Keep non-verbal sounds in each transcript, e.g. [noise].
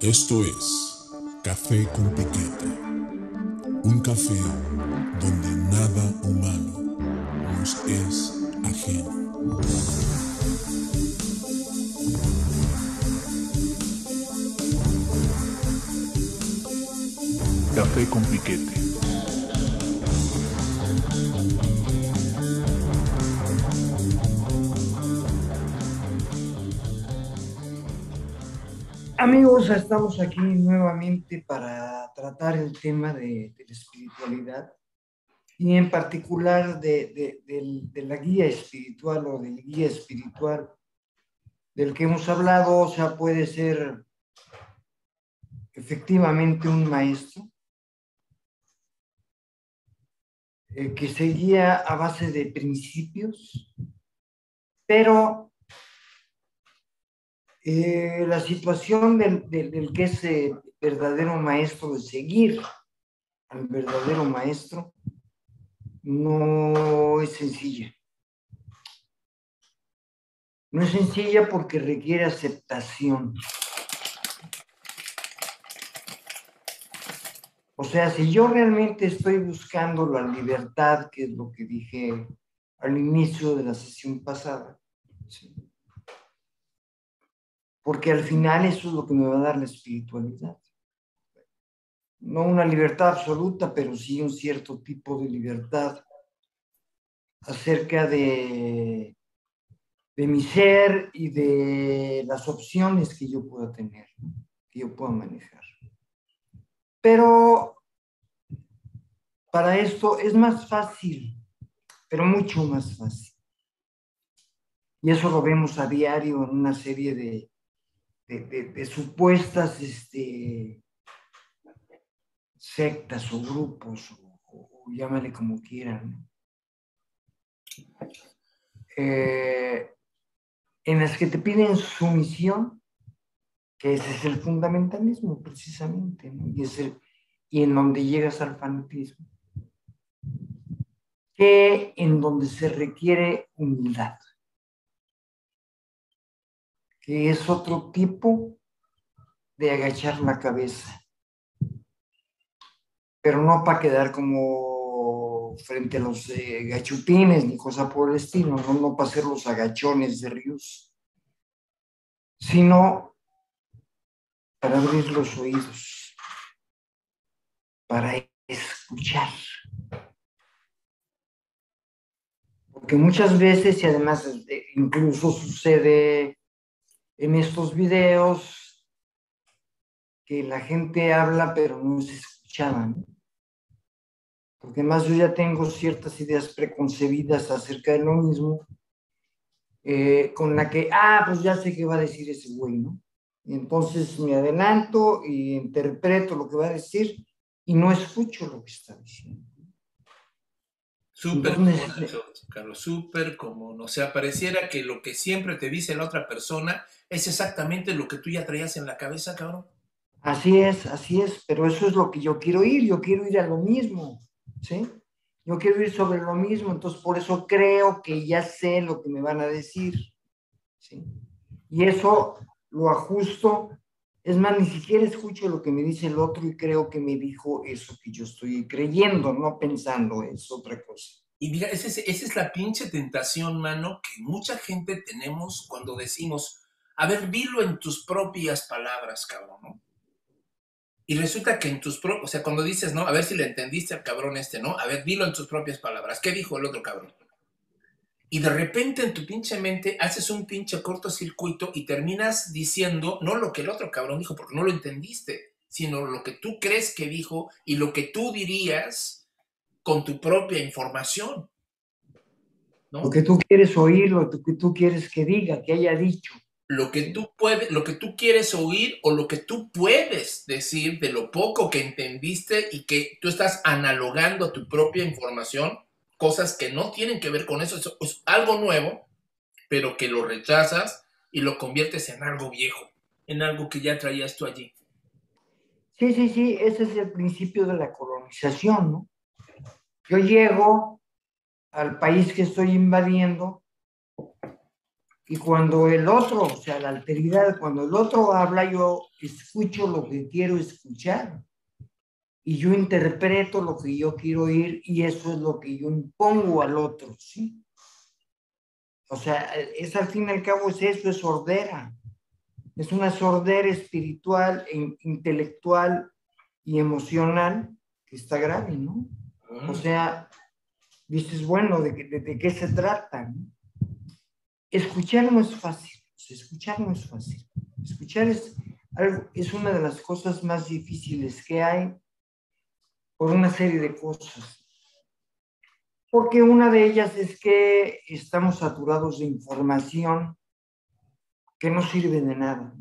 Esto es Café con Piquete. Un café donde nada humano nos es ajeno. Café con Piquete. Amigos, estamos aquí nuevamente para tratar el tema de, de la espiritualidad y en particular de, de- de la guía espiritual o del guía espiritual del que hemos hablado, o sea, puede ser efectivamente un maestro eh, que se guía a base de principios, pero eh, la situación del, del- que es eh, verdadero maestro, de seguir al verdadero maestro, no es sencilla. No es sencilla porque requiere aceptación. O sea, si yo realmente estoy buscando la libertad, que es lo que dije al inicio de la sesión pasada, ¿sí? Porque al final eso es lo que me va a dar la espiritualidad. No una libertad absoluta, pero sí un cierto tipo de libertad acerca de, de mi ser y de las opciones que yo pueda tener, que yo pueda manejar. Pero para esto es más fácil, pero mucho más fácil. Y eso lo vemos a diario en una serie de, de, supuestas este, sectas o grupos, o, llámale como quieran. Eh, en las que te piden sumisión, que ese es el fundamentalismo precisamente, y en donde llegas al fanatismo, que en donde se requiere humildad que es otro tipo de agachar la cabeza, pero no para quedar como frente a los eh, gachupines ni cosa por el estilo, no, no para ser los agachones de Rius, sino para abrir los oídos, para escuchar. Porque muchas veces, y además eh, incluso sucede en estos videos que la gente habla pero no es escuchada, ¿no? Porque además yo ya tengo ciertas ideas preconcebidas acerca de lo mismo, eh, con la que, ah, pues ya sé qué va a decir ese güey, ¿no? Y entonces me adelanto y interpreto lo que va a decir y no escucho lo que está diciendo. Súper común, Carlos, súper común. O sea, pareciera que lo que siempre te dice la otra persona es exactamente lo que tú ya traías en la cabeza, cabrón. Así es, así es, pero eso es lo que yo quiero ir, yo quiero ir a lo mismo, ¿sí? Yo quiero ir sobre lo mismo, entonces por eso creo que ya sé lo que me van a decir, ¿sí? Y eso lo ajusto, es más, ni siquiera escucho lo que me dice el otro y creo que me dijo eso que yo estoy creyendo, no pensando, es otra cosa. Y mira, esa es, esa es la pinche tentación, mano, que mucha gente tenemos cuando decimos, a ver, dilo en tus propias palabras, cabrón, ¿no? Y resulta que en tus propias, o sea, cuando dices, ¿no? A ver si le entendiste al cabrón este, ¿no? A ver, dilo en tus propias palabras. ¿Qué dijo el otro cabrón? Y de repente en tu pinche mente haces un pinche cortocircuito y terminas diciendo no lo que el otro cabrón dijo porque no lo entendiste, sino lo que tú crees que dijo y lo que tú dirías con tu propia información. Lo que tú quieres oír, lo que tú quieres que diga, que haya dicho. Lo que tú puedes, lo que tú quieres oír o lo que tú puedes decir de lo poco que entendiste y que tú estás analogando a tu propia información, cosas que no tienen que ver con eso, es, es algo nuevo, pero que lo rechazas y lo conviertes en algo viejo, en algo que ya traías tú allí. Sí, sí, sí, ese es el principio de la colonización, ¿no? Yo llego al país que estoy invadiendo Y cuando el otro, o sea, la alteridad, cuando el otro habla, yo escucho lo que quiero escuchar. Y yo interpreto lo que yo quiero oír y eso es lo que yo impongo al otro, ¿sí? O sea, es al fin y al cabo es eso, es sordera. Es una sordera espiritual, e intelectual y emocional que está grave, ¿no? O sea, dices, bueno, ¿de, de qué se trata? Escuchar no es fácil, escuchar no es fácil. Escuchar es, es una de las cosas más difíciles que hay por una serie de cosas. Porque una de ellas es que estamos saturados de información que no sirve de nada.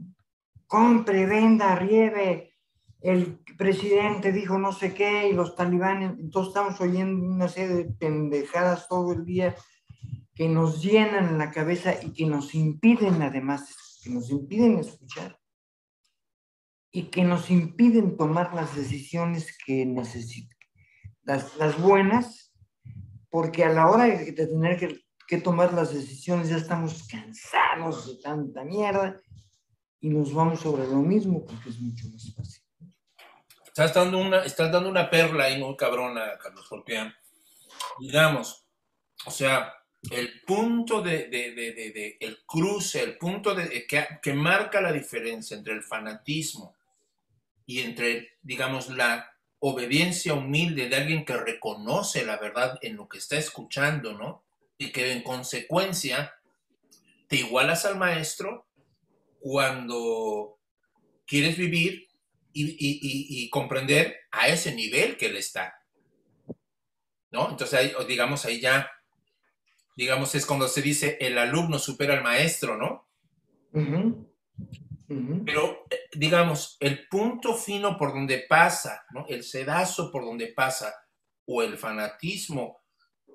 Compre, venda, rieve, el presidente dijo no sé qué y los talibanes, entonces estamos oyendo una serie de pendejadas todo el día que nos llenan la cabeza y que nos impiden además, que nos impiden escuchar y que nos impiden tomar las decisiones que necesitan, las, las buenas, porque a la hora de, tener que, que tomar las decisiones ya estamos cansados de tanta mierda y nos vamos sobre lo mismo porque es mucho más fácil. Estás dando una, estás dando una perla ahí muy cabrona, Carlos, porque, digamos, o sea, el punto de, de, el cruce, el punto de, que, que, marca la diferencia entre el fanatismo y entre, digamos, la obediencia humilde de alguien que reconoce la verdad en lo que está escuchando, ¿no? Y que en consecuencia te igualas al maestro cuando quieres vivir y, y, y, y comprender a ese nivel que él está. ¿No? Entonces, digamos, ahí ya digamos, es cuando se dice el alumno supera al maestro, ¿no? Pero, eh, digamos, el punto fino por donde pasa, ¿no? El sedazo por donde pasa, o el fanatismo,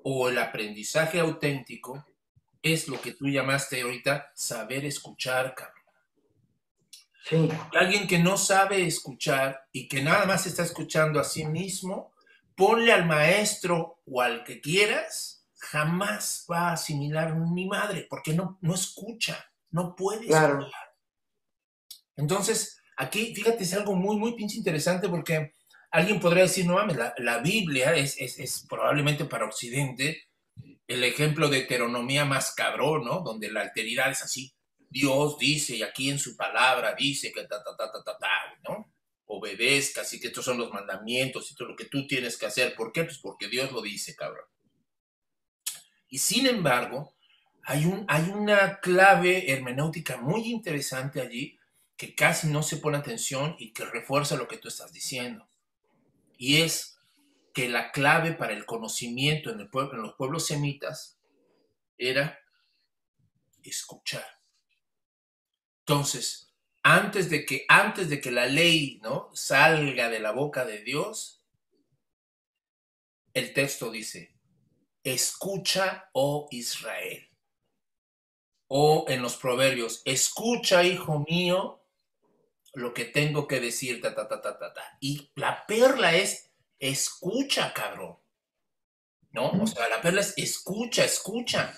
o el aprendizaje auténtico, es lo que tú llamaste ahorita saber escuchar, cabrón. Sí. Alguien que no sabe escuchar y que nada más está escuchando a sí mismo, ponle al maestro o al que quieras jamás va a asimilar mi madre, porque no, no escucha, no puede escuchar. Entonces, aquí, fíjate, es algo muy, muy pinche interesante porque alguien podría decir, no mames, la, Biblia es, es, probablemente para Occidente el ejemplo de heteronomía más cabrón, ¿no? Donde la alteridad es así. Dios dice, y aquí en su palabra dice que ta, ta, ta, ta, ta, ta, ¿no? Obedezca, así que estos son los mandamientos y todo lo que tú tienes que hacer. ¿Por qué? Pues porque Dios lo dice, cabrón. Y sin embargo, hay, un, hay una clave hermenéutica muy interesante allí que casi no se pone atención y que refuerza lo que tú estás diciendo. Y es que la clave para el conocimiento en, el pueblo, en los pueblos semitas era escuchar. Entonces, antes de que, antes de que la ley ¿no? salga de la boca de Dios, el texto dice, escucha, oh Israel. O en los proverbios, escucha, hijo mío, lo que tengo que decir, ta, ta, ta, ta, ta, ta. Y la perla es, escucha, cabrón. ¿No? O sea, la perla es, escucha, escucha.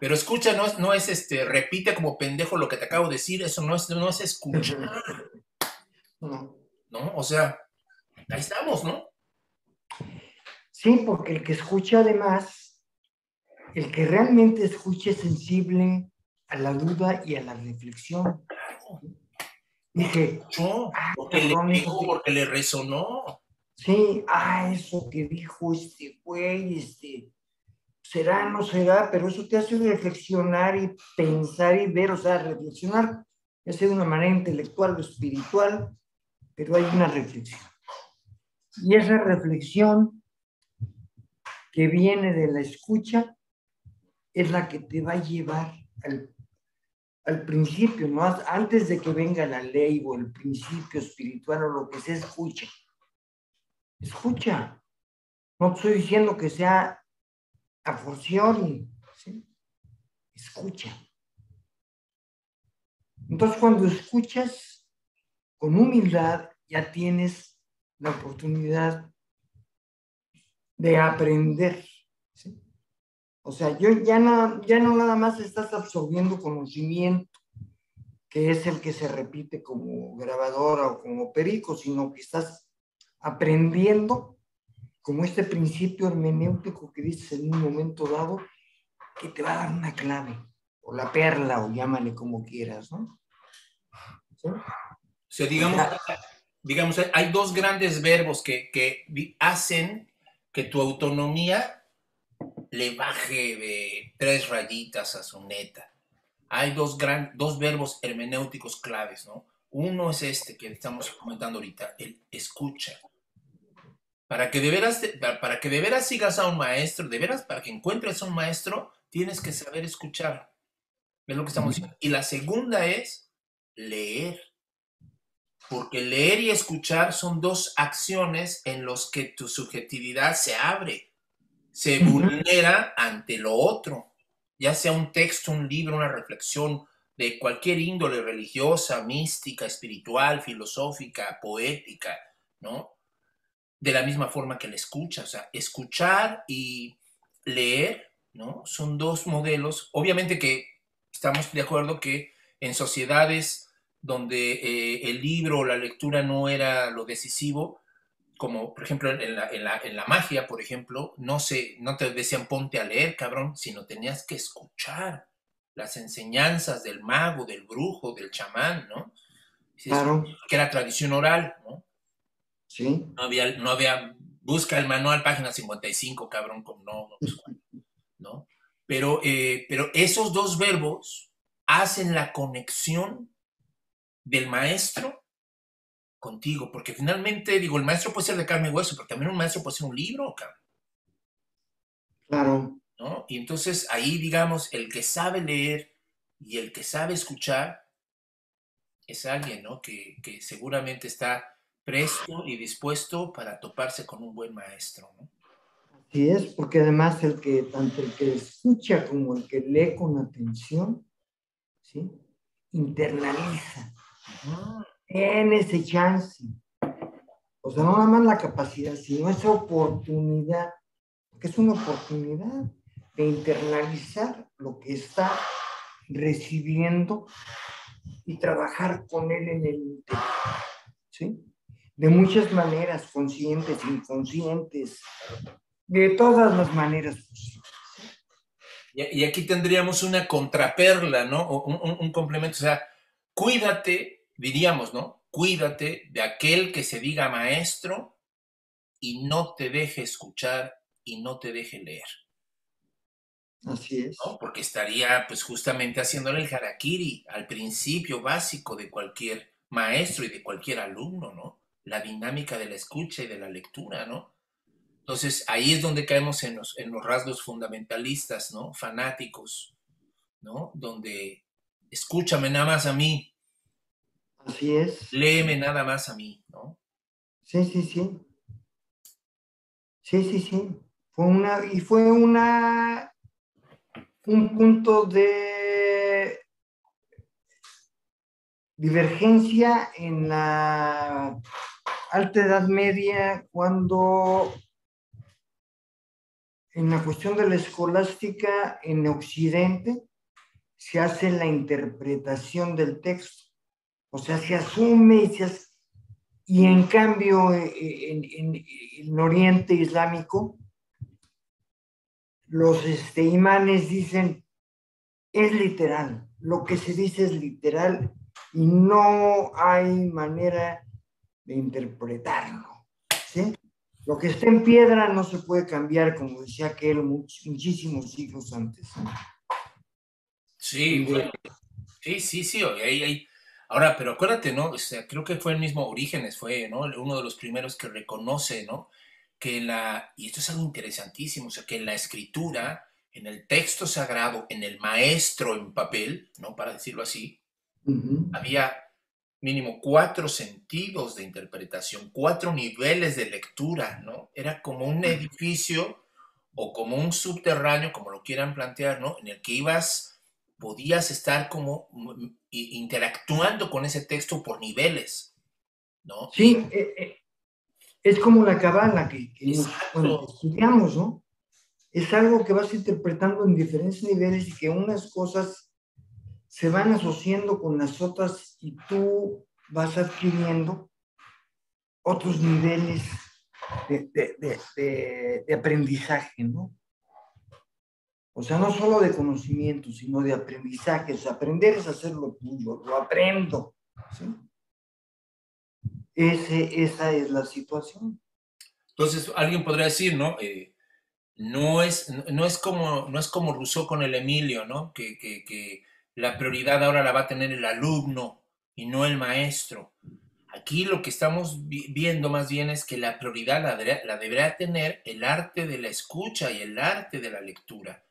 Pero escucha no es, no es este, repite como pendejo lo que te acabo de decir, eso no es, no es escuchar. No. ¿No? O sea, ahí estamos, ¿no? Sí, porque el que escucha además el que realmente escuche sensible a la duda y a la reflexión. Dije, ah, porque, le dijo, porque le resonó. Sí, ah, eso que dijo este güey, este, será, no será, pero eso te hace reflexionar y pensar y ver, o sea, reflexionar, ya sea de una manera intelectual o espiritual, pero hay una reflexión. Y esa reflexión que viene de la escucha es la que te va a llevar al, principio, ¿no? Antes de que venga la ley o el principio espiritual o lo que se escucha. Escucha. No estoy diciendo que sea a forcioni, ¿sí? Escucha. Entonces, cuando escuchas con humildad, ya tienes la oportunidad de aprender. ¿sí? O sea, yo ya, no, ya no nada más estás absorbiendo conocimiento, que es el que se repite como grabadora o como perico, sino que estás aprendiendo como este principio hermenéutico que dices en un momento dado, que te va a dar una clave, o la perla, o llámale como quieras, ¿no? O sea, digamos, digamos, hay dos grandes verbos que, que hacen que tu autonomía le baje de tres rayitas a su neta. Hay dos, gran, dos verbos hermenéuticos claves, ¿no? Uno es este que estamos comentando ahorita, el escucha. Para que de veras, para que de veras sigas a un maestro, de veras, para que encuentres a un maestro, tienes que saber escuchar. Es lo que estamos diciendo. Y la segunda es leer. Porque leer y escuchar son dos acciones en las que tu subjetividad se abre, se vulnera ante lo otro, ya sea un texto, un libro, una reflexión de cualquier índole religiosa, mística, espiritual, filosófica, poética, ¿no? De la misma forma que la escucha, o sea, escuchar y leer, ¿no? Son dos modelos, obviamente que estamos de acuerdo que en sociedades donde eh, el libro o la lectura no era lo decisivo, como por ejemplo en la, en la, en la magia, por ejemplo, no, se, no te decían ponte a leer, cabrón, sino tenías que escuchar las enseñanzas del mago, del brujo, del chamán, ¿no? Claro. Que era tradición oral, ¿no? Sí. No había, no había, busca el manual, página 55, cabrón, como no, ¿no? Pero, eh, pero esos dos verbos hacen la conexión del maestro contigo, porque finalmente, digo, el maestro puede ser de carne y hueso, pero también un maestro puede ser un libro, cabrón. Claro. ¿No? Y entonces ahí, digamos, el que sabe leer y el que sabe escuchar es alguien, ¿no? Que, que seguramente está presto y dispuesto para toparse con un buen maestro, ¿no? Así es, porque además el que, tanto el que escucha como el que lee con atención, ¿sí? internaliza en ese chance. O sea, no nada más la capacidad, sino esa oportunidad, que es una oportunidad de internalizar lo que está recibiendo y trabajar con él en el interior. ¿Sí? De muchas maneras, conscientes, inconscientes, de todas las maneras posibles. Y, aquí tendríamos una contraperla, ¿no? un complemento, o sea, cuídate, diríamos, ¿no? Cuídate de aquel que se diga maestro y no te deje escuchar y no te deje leer. Así es. Porque estaría pues justamente haciéndole el harakiri al principio básico de cualquier maestro y de cualquier alumno, ¿no? La dinámica de la escucha y de la lectura, ¿no? Entonces ahí es donde caemos en los, en los rasgos fundamentalistas, ¿no? Fanáticos, ¿no? Donde escúchame nada más a mí. Así es. Léeme nada más a mí, ¿no? Sí, sí, sí. Sí, sí, sí. Fue una, y fue una, un punto de divergencia en la alta edad media cuando en la cuestión de la escolástica en Occidente se hace la interpretación del texto, o sea, se asume y se Y en cambio, eh, eh, en, el Oriente Islámico, los este, imanes dicen, es literal, lo que se dice es literal y no hay manera de interpretarlo. Lo que está en piedra no se puede cambiar, como decía aquel muchísimos siglos antes. Sí, sí, sí, sí, Ahora, pero acuérdate, ¿no? O sea, creo que fue el mismo Orígenes, fue, ¿no? Uno de los primeros que reconoce, ¿no? Que la, y esto es algo interesantísimo, o sea, que en la escritura, en el texto sagrado, en el maestro en papel, ¿no? Para decirlo así, había mínimo cuatro sentidos de interpretación, cuatro niveles de lectura, ¿no? Era como un edificio o como un subterráneo, como lo quieran plantear, ¿no? En el que ibas podías estar como mm, interactuando con ese texto por niveles, ¿no? Sí, eh, eh, es como la cabana que, estudiamos, ¿no? es algo que vas interpretando en diferentes niveles y que unas cosas se van asociando con las otras y tú vas adquiriendo otros niveles de, aprendizaje, ¿no? O sea, no solo de conocimiento, sino de aprendizaje. aprender es hacer lo tuyo, lo aprendo. esa es la situación. Entonces, alguien podría decir, ¿no? Eh, no, es, no, es como, no es como Rousseau con el Emilio, ¿no? Que la prioridad ahora la va a tener el alumno y no el maestro. Aquí lo que estamos viendo más bien es que la prioridad la, deberá tener el arte de la escucha y el arte de la lectura,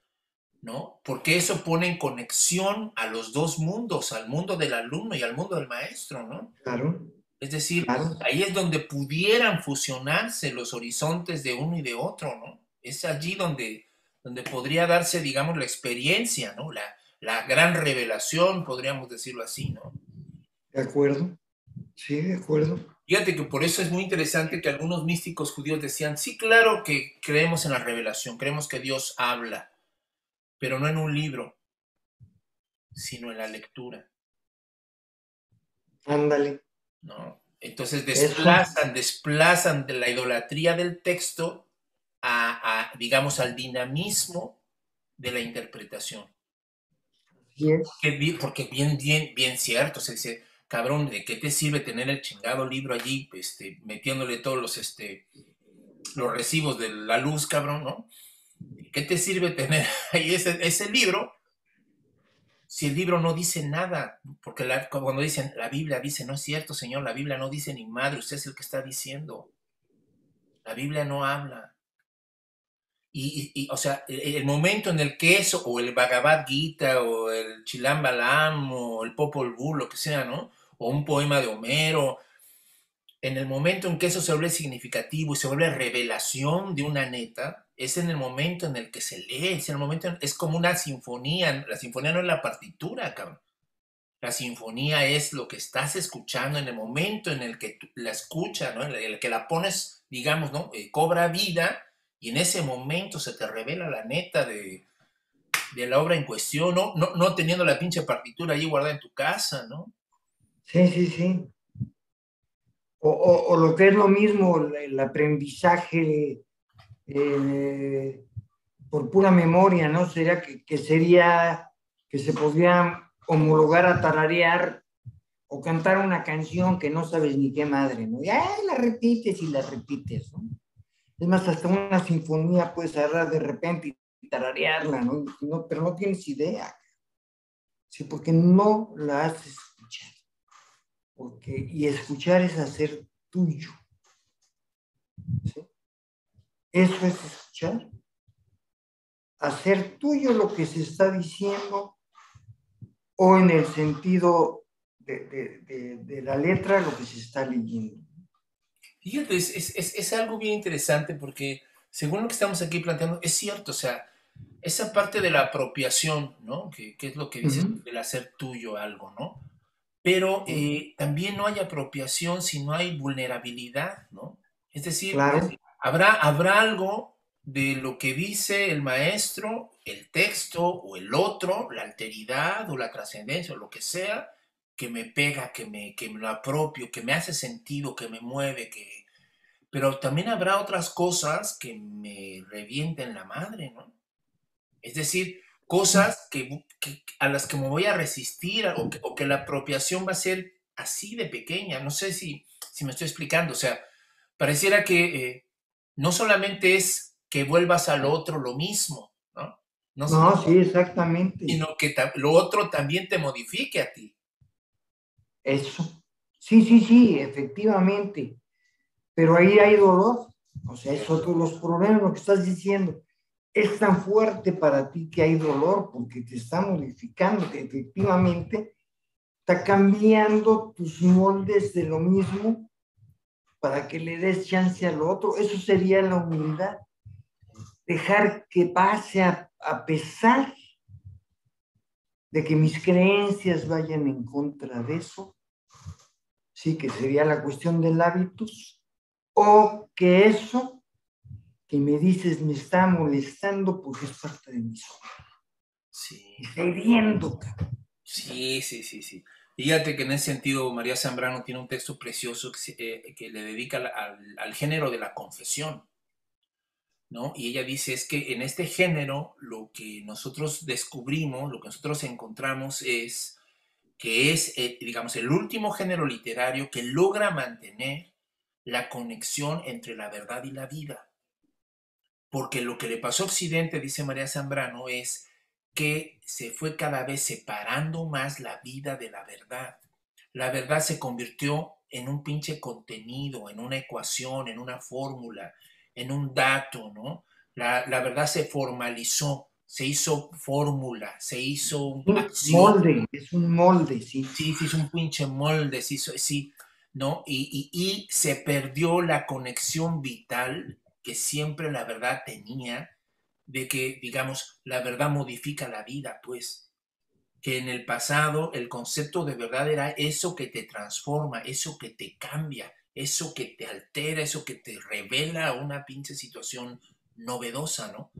¿no? Porque eso pone en conexión a los dos mundos, al mundo del alumno y al mundo del maestro, ¿no? Claro. Es decir, ahí es donde pudieran fusionarse los horizontes de uno y de otro, ¿no? Es allí donde, donde podría darse, digamos, la experiencia, ¿no? La, la gran revelación, podríamos decirlo así, ¿no? De acuerdo. Sí, de acuerdo. Fíjate que por eso es muy interesante que algunos místicos judíos decían, sí, claro que creemos en la revelación, creemos que Dios habla, pero no en un libro, sino en la lectura. Ándale. ¿No? Entonces desplazan, desplazan de la idolatría del texto a, digamos, al dinamismo de la interpretación. Porque bien, bien, bien cierto, se dice, cabrón, ¿de qué te sirve tener el chingado libro allí, este, metiéndole todos los, este, los recibos de la luz, cabrón, ¿no? ¿Qué te sirve tener [laughs] ahí ese, ese libro si el libro no dice nada? Porque cuando dicen, la Biblia dice, no es cierto, Señor, la Biblia no dice ni madre, usted es el que está diciendo. La Biblia no habla. Y, o sea, el, momento en el que eso, o el Bhagavad Gita, o el Chilam Balam, o el Popol Vuh, lo que sea, ¿no? O un poema de Homero, en el momento en que eso se vuelve significativo y se vuelve revelación de una neta, es en el momento en el que se lee, es en el momento, es como una sinfonía, la sinfonía no es la partitura, cabrón. La sinfonía es lo que estás escuchando en el momento en el que la escuchas, ¿no? En el que la pones, digamos, ¿no? Eh, cobra vida y en ese momento se te revela la neta de, la obra en cuestión, ¿no? ¿no? teniendo la pinche partitura ahí guardada en tu casa, ¿no? Sí, sí, sí. O, lo que es lo mismo, el aprendizaje eh, por pura memoria, ¿no? Sería que, sería que se podría homologar a tararear o cantar una canción que no sabes ni qué madre, ¿no? Y la repites y la repites, ¿no? Es más, hasta una sinfonía puedes agarrar de repente y tararearla, ¿no? Pero no tienes idea. Sí, porque no la haces escuchar. Porque, y escuchar es hacer tuyo. ¿Sí? Eso es escuchar. Hacer tuyo lo que se está diciendo o en el sentido de, de la letra lo que se está leyendo. Fíjate, es, algo bien interesante porque según lo que estamos aquí planteando, es cierto, o sea, esa parte de la apropiación, ¿no? Que, es lo que dices, el hacer tuyo algo, ¿no? Pero eh, también no hay apropiación si no hay vulnerabilidad, ¿no? Es decir, habrá, habrá algo de lo que dice el maestro, el texto o el otro, la alteridad o la trascendencia o lo que sea, que me pega, que me, que me lo apropio, que me hace sentido, que me mueve, que... Pero también habrá otras cosas que me revienten la madre, ¿no? Es decir, cosas que, a las que me voy a resistir o que, la apropiación va a ser así de pequeña. No sé si, si me estoy explicando. O sea, pareciera que eh, no solamente es que vuelvas al otro lo mismo, ¿no? No, sí, exactamente. Sino que lo otro también te modifique a ti. Eso. Sí, sí, sí, efectivamente. Pero ahí hay dolor. O sea, es otro de los problemas, lo que estás diciendo. Es tan fuerte para ti que hay dolor porque te está modificando, que efectivamente está cambiando tus moldes de lo mismo para que le des chance al otro. Eso sería la humildad. Dejar que pase a, a pesar de que mis creencias vayan en contra de eso, sí, que sería la cuestión del hábitus, o que eso, que me dices me está molestando porque es parte de mi zona. Sí. Cabrón. Sí, sí, sí, sí. Fíjate que en ese sentido María Zambrano tiene un texto precioso que, eh, le dedica al género de la confesión, ¿no? Y ella dice es que en este género lo que nosotros descubrimos, lo que nosotros encontramos es que es, eh, digamos, el último género literario que logra mantener la conexión entre la verdad y la vida. Porque lo que le pasó a Occidente, dice María Zambrano, es que se fue cada vez separando más la vida de la verdad. La verdad se convirtió en un pinche contenido, en una ecuación, en una fórmula, en un dato, ¿no? La, la verdad se formalizó, se hizo fórmula, se hizo un Un acción. molde, es un molde, sí. Sí, se hizo un pinche molde, hizo, sí, ¿no? Y, y- y se perdió la conexión vital que siempre la verdad tenía de que, digamos, la verdad modifica la vida, pues. Que en el pasado el concepto de verdad era eso que te transforma, eso que te cambia, eso que te altera, eso que te revela una pinche situación novedosa, ¿no?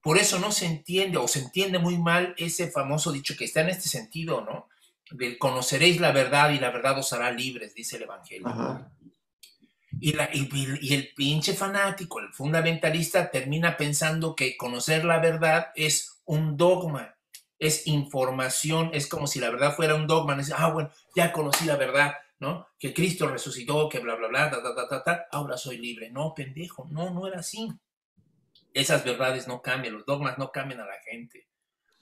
Por eso no se entiende o se entiende muy mal ese famoso dicho que está en este sentido, ¿no? Del conoceréis la verdad y la verdad os hará libres, dice el Evangelio. Y, la- y- y el pinche fanático, el fundamentalista, termina pensando que conocer la verdad es un dogma, es información, es como si la verdad fuera un dogma. Es, ah, bueno, ya conocí la verdad, ¿no? Que Cristo resucitó, que bla, bla, bla, ta, ta, ta, ta, ta, ahora soy libre. No, pendejo, no, no era así. Esas verdades no cambian, los dogmas no cambian a la gente.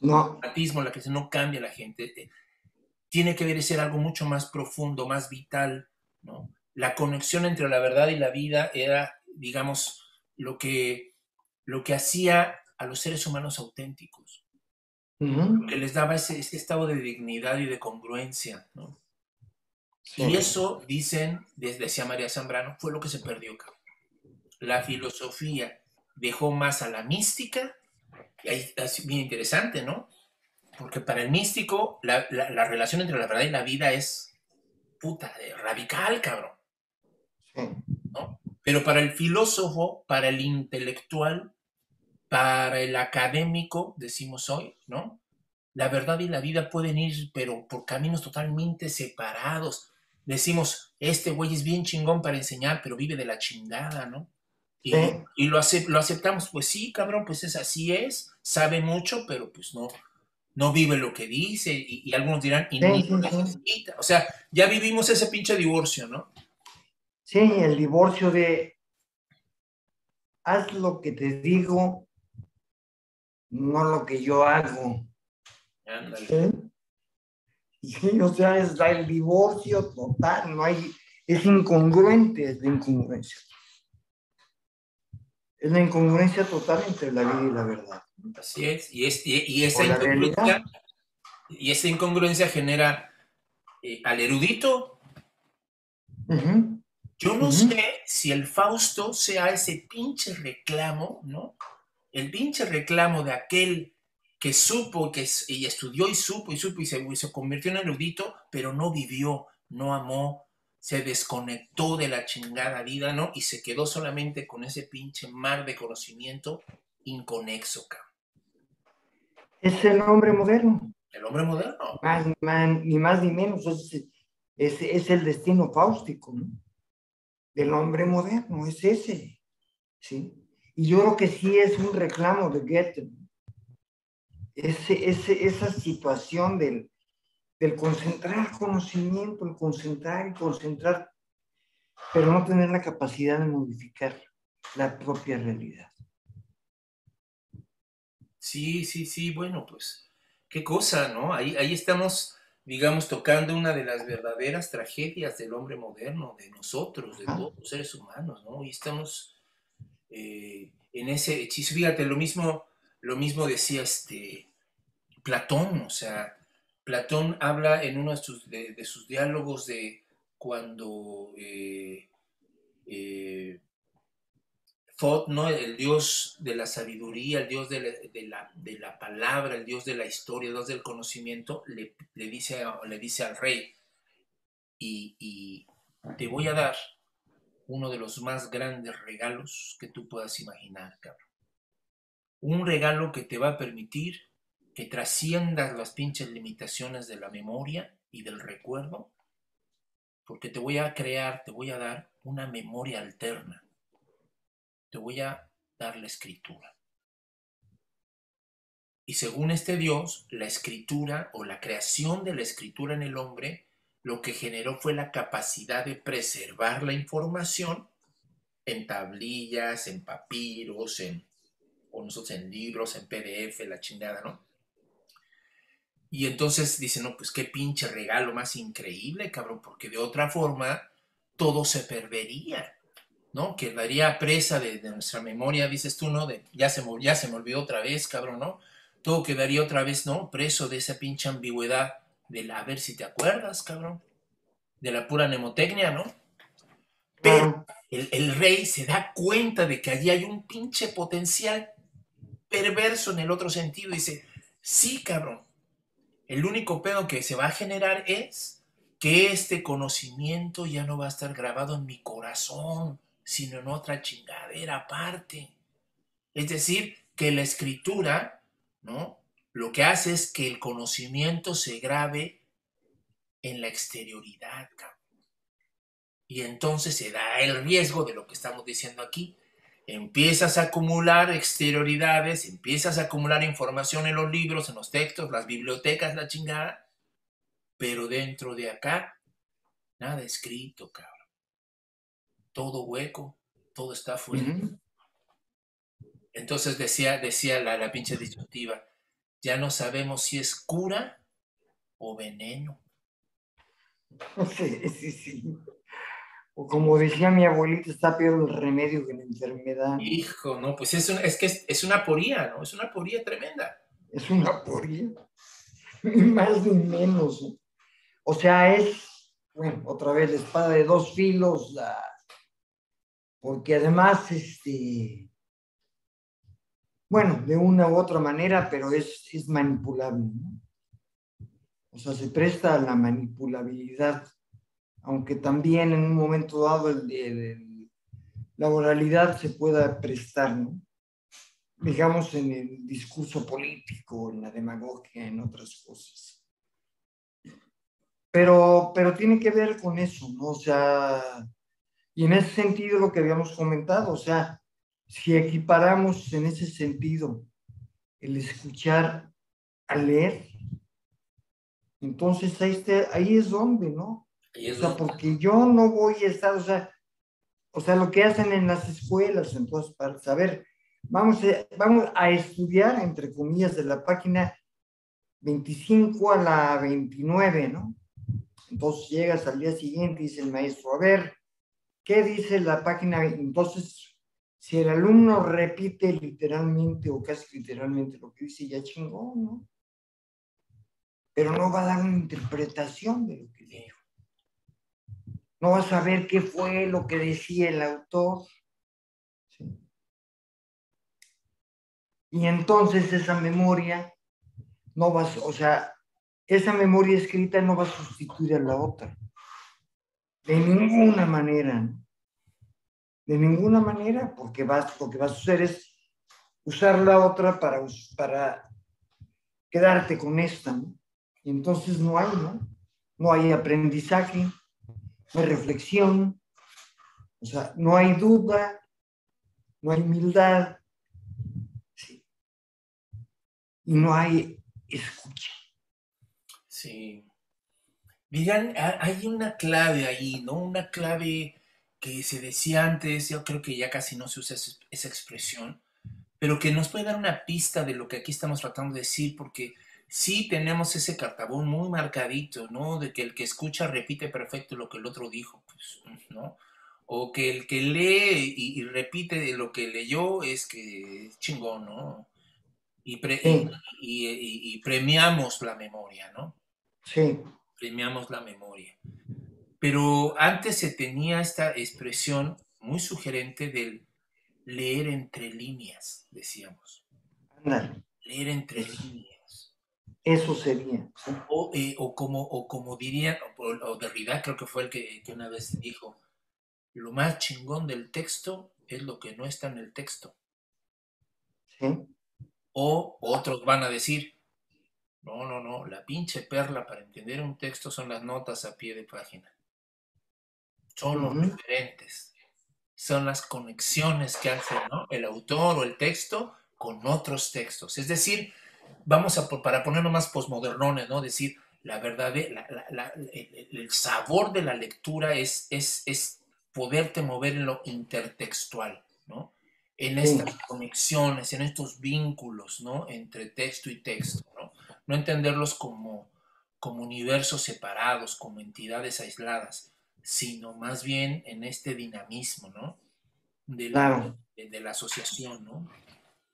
No, fanatismo, la se no cambia a la gente. eh, Tiene que ver ser algo mucho más profundo, más vital, ¿no? La conexión entre la verdad y la vida era, digamos, lo que, lo que hacía a los seres humanos auténticos, ujú, que les daba ese, ese estado de dignidad y de congruencia, ¿no? sí. Y eso, dicen, desde decía María Zambrano, fue lo que se perdió. La filosofía dejó más a la mística, y ahí es bien interesante, ¿no? Porque para el místico, la, la- la relación entre la verdad y la vida es puta, eh, radical, cabrón. Sí. Pero para el filósofo, para el intelectual, para el académico, decimos hoy, ¿no? La verdad y la vida pueden ir, pero por caminos totalmente separados. Decimos, este güey es bien chingón para enseñar, pero vive de la chingada, ¿no? Y, lo, acep- lo aceptamos, pues sí, cabrón, pues es así es, sabe mucho, pero pues no, no vive lo que dice, y, y algunos dirán, y Sí, ni sí, lo sí. necesita. O sea, ya vivimos ese pinche divorcio, ¿no? Sí, el divorcio de haz lo que te digo, no lo que yo hago. Ándale. ¿Sí? Sí, o sea, es el divorcio total, no hay, es incongruente, es la incongruencia. Es la incongruencia total entre la vida y la verdad. Así es, y, es, y, y esa incongruencia, y esa incongruencia genera eh, al erudito. Ujú, Yo no sé si el Fausto sea ese pinche reclamo, ¿no? El pinche reclamo de aquel que supo que, y estudió y supo y supo y se, y se convirtió en erudito, pero no vivió, no amó, se desconectó de la chingada vida, ¿no? Y se quedó solamente con ese pinche mar de conocimiento inconexo, cabrón. Es el hombre moderno, El hombre moderno. más, ni más ni menos, es, es, es el destino fáustico, ¿no? Del hombre moderno, es ese, ¿sí? Y yo creo que sí es un reclamo de Goethe, esa situación del, del concentrar conocimiento, el concentrar y concentrar, pero no tener la capacidad de modificar la propia realidad. Sí, sí, sí, bueno, pues qué cosa, ¿no? Ahí, ahí estamos, digamos, tocando una de las verdaderas tragedias del hombre moderno, de nosotros, de todos los seres humanos, ¿no? Y estamos eh, en ese hechizo. Fíjate, lo mismo, lo mismo decía este Platón, o sea, Platón habla en uno de sus, de, de sus diálogos de cuando eh, eh, Thoth, ¿no? El dios de la sabiduría, el dios de la, palabra, el dios de la historia, el dios del conocimiento, le, dice, le dice al rey, y, y te voy a dar uno de los más grandes regalos que tú puedas imaginar, cabrón. Un regalo que te va a permitir que trasciendas las pinches limitaciones de la memoria y del recuerdo, porque te voy a crear, te voy a dar una memoria alterna. Te voy a dar la escritura. Y según este Dios, la escritura o la creación de la escritura en el hombre lo que generó fue la capacidad de preservar la información en tablillas, en papiros, en, o nosotros en libros, en PDF, la chingada, ¿no? Y entonces dicen, no, pues qué pinche regalo más increíble, cabrón, porque de otra forma todo se perdería, ¿no? Quedaría presa de, nuestra memoria, dices tú, ¿no? De, ya, se, ya se me olvidó otra vez, cabrón, ¿no? Todo quedaría otra vez, ¿no? Preso de esa pinche ambigüedad del a ver si te acuerdas, cabrón, de la pura mnemotecnia, ¿no? Pero el, el, rey se da cuenta de que allí hay un pinche potencial perverso en el otro sentido. Dice, sí, cabrón, el único pedo que se va a generar es que este conocimiento ya no va a estar grabado en mi corazón, sino en otra chingadera aparte. Es decir, que la escritura, ¿no? lo que hace es que el conocimiento se grabe en la exterioridad. Y entonces se da el riesgo de lo que estamos diciendo aquí. Empiezas a acumular exterioridades, empiezas a acumular información en los libros, en los textos, las bibliotecas, la chingada, pero dentro de acá, nada escrito, cabrón. Todo hueco, todo está fuera. Entonces decía, decía la, la pinche disyuntiva, ya no sabemos si es cura o veneno. Sí, [laughs] sí, sí. O como decía mi abuelita, está peor el remedio que la enfermedad. Hijo, no, pues es, es que es, una poría, ¿no? Es una poría tremenda. Es una poría. [laughs] Más ni menos. O sea, es, bueno, otra vez la espada de dos filos, la... porque además, este, bueno, de una u otra manera, pero es, es manipulable. ¿no? O sea, se presta a la manipulabilidad, aunque también en un momento dado la moralidad se pueda prestar, ¿no? digamos, en el discurso político, en la demagogia, en otras cosas. Pero, pero tiene que ver con eso, ¿no? O sea, y en ese sentido lo que habíamos comentado, o sea, si equiparamos en ese sentido el escuchar a leer, entonces ahí, ahí es donde, ¿no? o sea, porque yo no voy a estar, o sea, o sea, lo que hacen en las escuelas, entonces, para saber, vamos a, vamos a estudiar, entre comillas, de la página 25 a la 29, ¿no? Entonces llegas al día siguiente y dice el maestro, a ver, ¿qué dice la página? Entonces si el alumno repite literalmente o casi literalmente lo que dice, ya chingó, ¿no? Pero no va a dar una interpretación de lo que dijo. No va a saber qué fue lo que decía el autor. Y entonces esa memoria no va, o sea, esa memoria escrita no va a sustituir a la otra. De ninguna manera. De ninguna manera, porque vas, lo que vas a hacer es usar la otra para, para quedarte con esta, ¿no? Y entonces no hay, ¿no? No hay aprendizaje, no hay reflexión, o sea, no hay duda, no hay humildad, y no hay escucha. Sí. Digan, hay una clave ahí, ¿no? Una clave que se decía antes, yo creo que ya casi no se usa esa expresión, pero que nos puede dar una pista de lo que aquí estamos tratando de decir, porque sí tenemos ese cartabón muy marcadito, ¿no? De que el que escucha repite perfecto lo que el otro dijo, pues, ¿no? O que el que lee y, repite lo que leyó es que es chingón, ¿no? Y, y, premiamos la memoria, ¿no? Sí. Premiamos la memoria. Pero antes se tenía esta expresión muy sugerente del leer entre líneas, decíamos. Leer entre líneas. Eso sería. Eh, o, como, o como dirían, o, Derrida creo que fue el que, una vez dijo, lo más chingón del texto es lo que no está en el texto. O otros van a decir, no, no, no, la pinche perla para entender un texto son las notas a pie de página. Son los referentes, son las conexiones que hace el autor o el texto con otros textos. Es decir, vamos a, para ponerlo más posmodernones, ¿no? Decir, la verdad, el, sabor de la lectura es, es, es poderte mover en lo intertextual, ¿no? En estas conexiones, en estos vínculos, ¿no? Entre texto y texto, ¿no? Entenderlos como, como universos separados, como entidades aisladas, sino más bien en este dinamismo, ¿no? De la, de, la asociación, ¿no?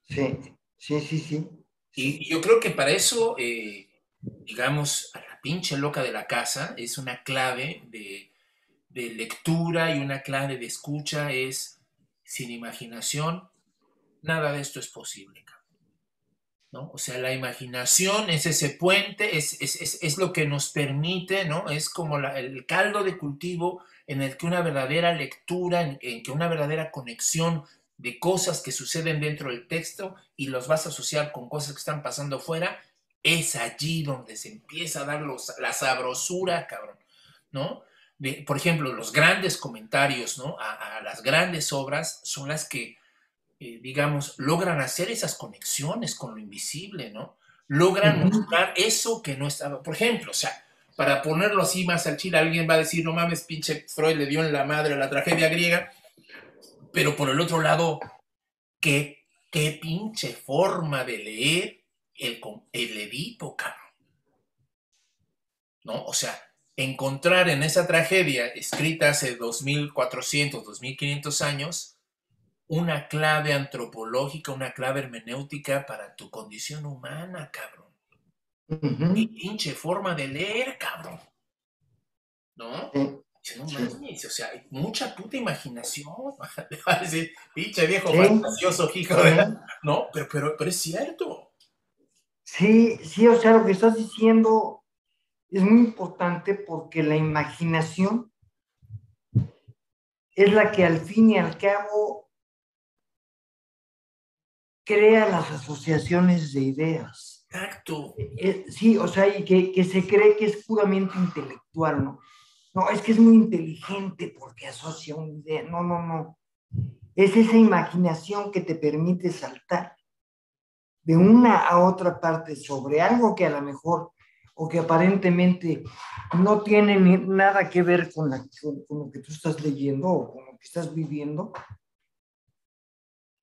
Sí, sí, sí, sí. Y, yo creo que para eso, eh, digamos, a la pinche loca de la casa es una clave de, de lectura y una clave de escucha es, sin imaginación, nada de esto es posible. O sea, la imaginación es ese puente, es, es, lo que nos permite, ¿no? Es como el caldo de cultivo en el que una verdadera lectura, en, que una verdadera conexión de cosas que suceden dentro del texto y los vas a asociar con cosas que están pasando fuera, es allí donde se empieza a dar la sabrosura, cabrón, ¿no? por ejemplo, los grandes comentarios ¿no? a, las grandes obras son las que, eh, digamos, logran hacer esas conexiones con lo invisible, ¿no? Logran mostrar eso que no estaba. Por ejemplo, o sea, para ponerlo así más al chile, alguien va a decir, no mames, pinche Freud le dio en la madre a la tragedia griega, pero por el otro lado, qué, qué pinche forma de leer el, el Edipo, cabrón. ¿No? O sea, encontrar en esa tragedia, escrita hace 2400, 2500 años, una clave antropológica, una clave hermenéutica para tu condición humana, cabrón. Qué pinche forma de leer, cabrón. ¿No? No mames, o sea, mucha puta imaginación. [laughs] Va a decir, pinche viejo fantasioso, hijo de... [laughs] No, pero, pero, pero es cierto. Sí, sí, o sea, lo que estás diciendo es muy importante porque la imaginación es la que al fin y al cabo crea las asociaciones de ideas. Exacto. Eh, eh, sí, o sea, y que, se cree que es puramente intelectual, ¿no? No, es que es muy inteligente porque asocia una idea. No, no, no. Es esa imaginación que te permite saltar de una a otra parte sobre algo que a lo mejor o que aparentemente no tiene nada que ver con, lo que tú estás leyendo o con lo que estás viviendo.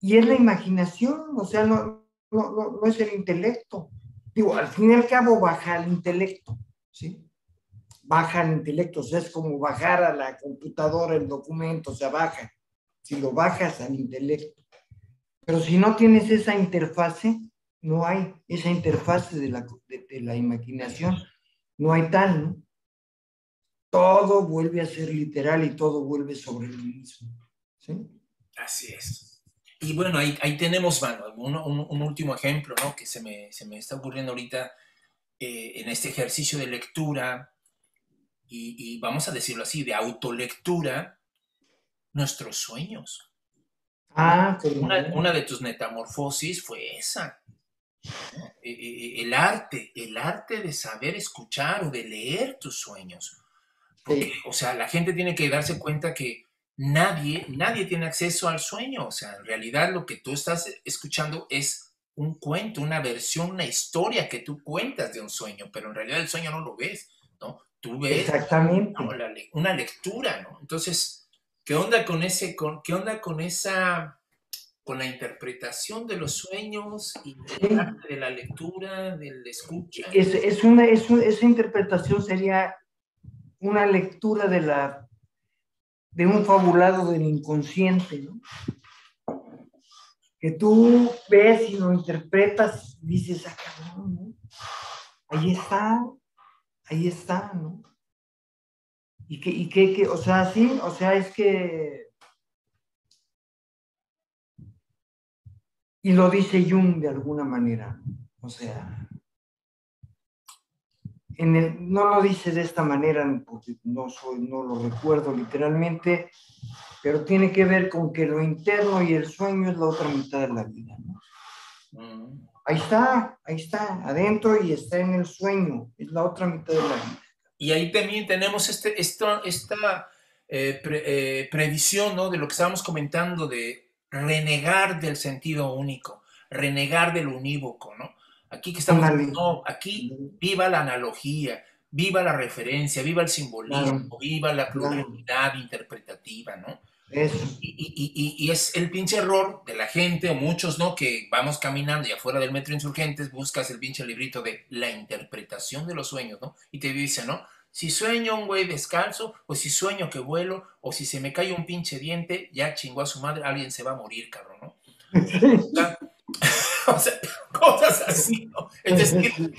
Y es la imaginación, o sea, no, no, es el intelecto. Digo, al fin y al cabo baja el intelecto, ¿sí? Baja el intelecto, o sea, es como bajar a la computadora el documento, o sea, baja. Si lo bajas al intelecto. Pero si no tienes esa interfase, no hay esa interfase de la, de, la imaginación, no hay tal, ¿no? Todo vuelve a ser literal y todo vuelve sobre lo mismo. ¿sí? Así es. Y bueno, ahí, ahí tenemos, un, un, último ejemplo, ¿no? Que se me, se me está ocurriendo ahorita eh, en este ejercicio de lectura, y, y, vamos a decirlo así, de autolectura, nuestros sueños. Ah, una, una, de tus metamorfosis fue esa. E, e, e, el arte, el arte de saber escuchar o de leer tus sueños. o sea, la gente tiene que darse cuenta que nadie, nadie tiene acceso al sueño. O sea, en realidad lo que tú estás escuchando es un cuento, una versión, una historia que tú cuentas de un sueño, pero en realidad el sueño no lo ves, ¿no? Tú ves una lectura, ¿no? Entonces, ¿qué onda con ese, con, qué onda con esa con la interpretación de los sueños y de la lectura, del escucha. Es, una, esa interpretación sería una lectura de, la, de un fabulado del inconsciente, ¿no? que tú ves y lo interpretas y dices, ah, ¿no? ahí está, ahí está, ¿no? Y que, y que, o sea, sí, o sea, es que Y lo dice Jung de alguna manera. O sea, en el, no lo dice de esta manera porque no, soy, no lo recuerdo literalmente, pero tiene que ver con que lo interno y el sueño es la otra mitad de la vida. ¿no? Mm. Ahí está, ahí está, adentro y está en el sueño, es la otra mitad de la vida. Y ahí también tenemos este, esta, esta eh, pre- eh, previsión ¿no? de lo que estábamos comentando de renegar del sentido único, renegar del unívoco, ¿no? Aquí que estamos, no, aquí viva la analogía, viva la referencia, viva el simbolismo, viva la pluralidad interpretativa, ¿no? Eso, Y, y- y- y es el pinche error de la gente, o muchos, ¿no? Que vamos caminando y afuera del metro Insurgentes buscas el pinche librito de la interpretación de los sueños, ¿no? Y te dice, ¿no? Si sueño un güey descalzo, o si sueño que vuelo, o si se me cae un pinche diente, ya chingó a su madre, alguien se va a morir, cabrón, ¿no? [laughs] [laughs] O sea, cosas así, ¿no? Es decir,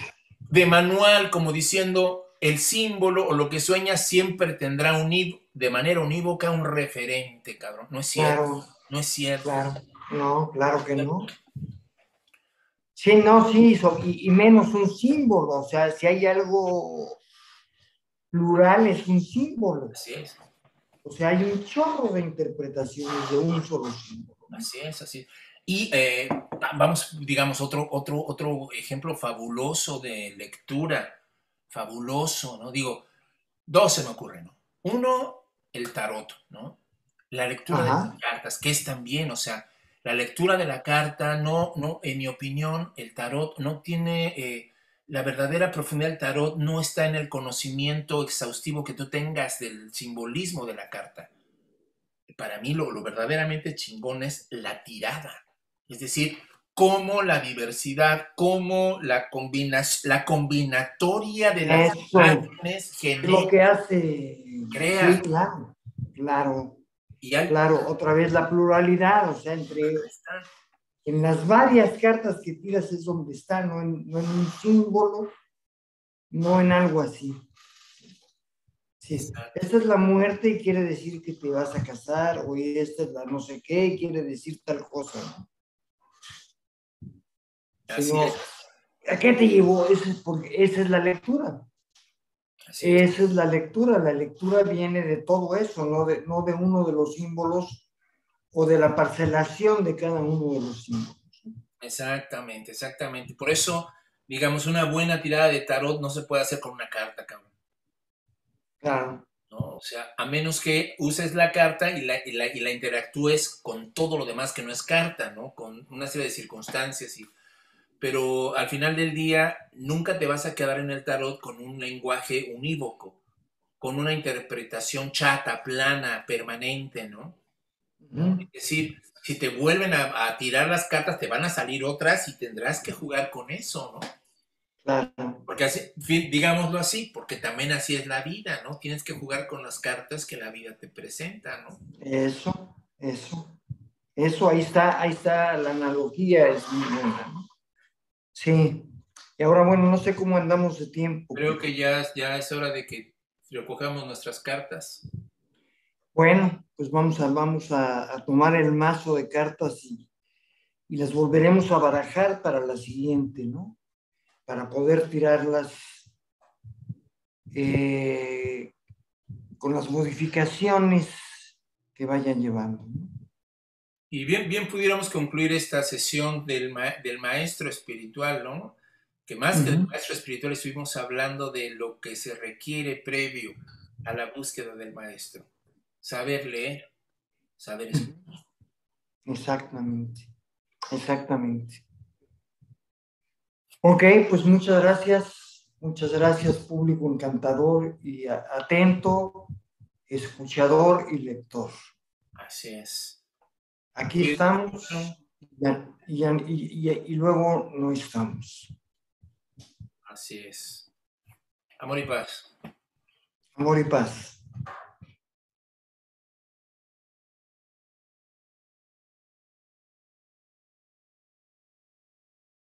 de manual, como diciendo, el símbolo o lo que sueñas siempre tendrá unido, de manera unívoca un referente, cabrón. No es cierto, claro, no es cierto. claro, no, claro que no. Sí, no, sí, y, y menos un símbolo, o sea, si hay algo plural es un símbolo, Así es, o sea, hay un chorro de interpretaciones de un solo símbolo. así es, así es. Y eh, vamos, digamos, otro, otro, otro ejemplo fabuloso de lectura, fabuloso, ¿no? Digo, dos se me ocurren, ¿no? Uno, el tarot, ¿no? La lectura de las cartas, que es también, o sea, la lectura de la carta, no, no, en mi opinión, el tarot no tiene, eh, la verdadera profundidad del tarot no está en el conocimiento exhaustivo que tú tengas del simbolismo de la carta. Para mí lo, lo verdaderamente chingón es la tirada. Es decir, cómo la diversidad, cómo la, combina, la combinatoria de las Eso. imágenes Es genera. lo que hace. Crea. Sí, claro, claro, Y hay, claro, otra vez la pluralidad, o sea, entre en las varias cartas que tiras es donde está, no en, no en un símbolo, no en algo así. Sí, esta es la muerte y quiere decir que te vas a casar, o esta es la no sé qué y quiere decir tal cosa. ¿no? Así Si no, es. ¿A qué te llevó? Esa es, porque esa es la lectura. así es. Esa es la lectura. La lectura viene de todo eso, no de, no de uno de los símbolos o de la parcelación de cada uno de los símbolos. Exactamente, exactamente. Por eso, digamos, una buena tirada de tarot no se puede hacer con una carta, cabrón. Claro, ¿no? O sea, a menos que uses la carta y la, y la, y la interactúes con todo lo demás que no es carta, ¿no? Con una serie de circunstancias y... Pero al final del día, nunca te vas a quedar en el tarot con un lenguaje unívoco, con una interpretación chata, plana, permanente, ¿no? Ujú. Es decir, si te vuelven a, a tirar las cartas, te van a salir otras y tendrás que jugar con eso, ¿no? claro. Porque así, digámoslo así, porque también así es la vida, ¿no? Tienes que jugar con las cartas que la vida te presenta, ¿no? Eso, eso. Eso, ahí está, ahí está la analogía, es muy buena, ¿no? Sí. Y ahora, bueno, no sé cómo andamos de tiempo. Creo que ya, ya es hora de que recojamos nuestras cartas. Bueno, pues vamos a, vamos a, a tomar el mazo de cartas y, y las volveremos a barajar para la siguiente, ¿no? Para poder tirarlas eh, con las modificaciones que vayan llevando. ¿no? Y bien, bien pudiéramos concluir esta sesión del, ma- del maestro espiritual, ¿no? Que más que del maestro espiritual estuvimos hablando de lo que se requiere previo a la búsqueda del maestro. Saber leer, saber escuchar. Exactamente, exactamente. Ok, pues muchas gracias, muchas gracias público encantador y atento, escuchador y lector. Así es. Aquí estamos ya- y, ya- y- y- y luego no estamos. Así es. Amor y paz. Amor y paz.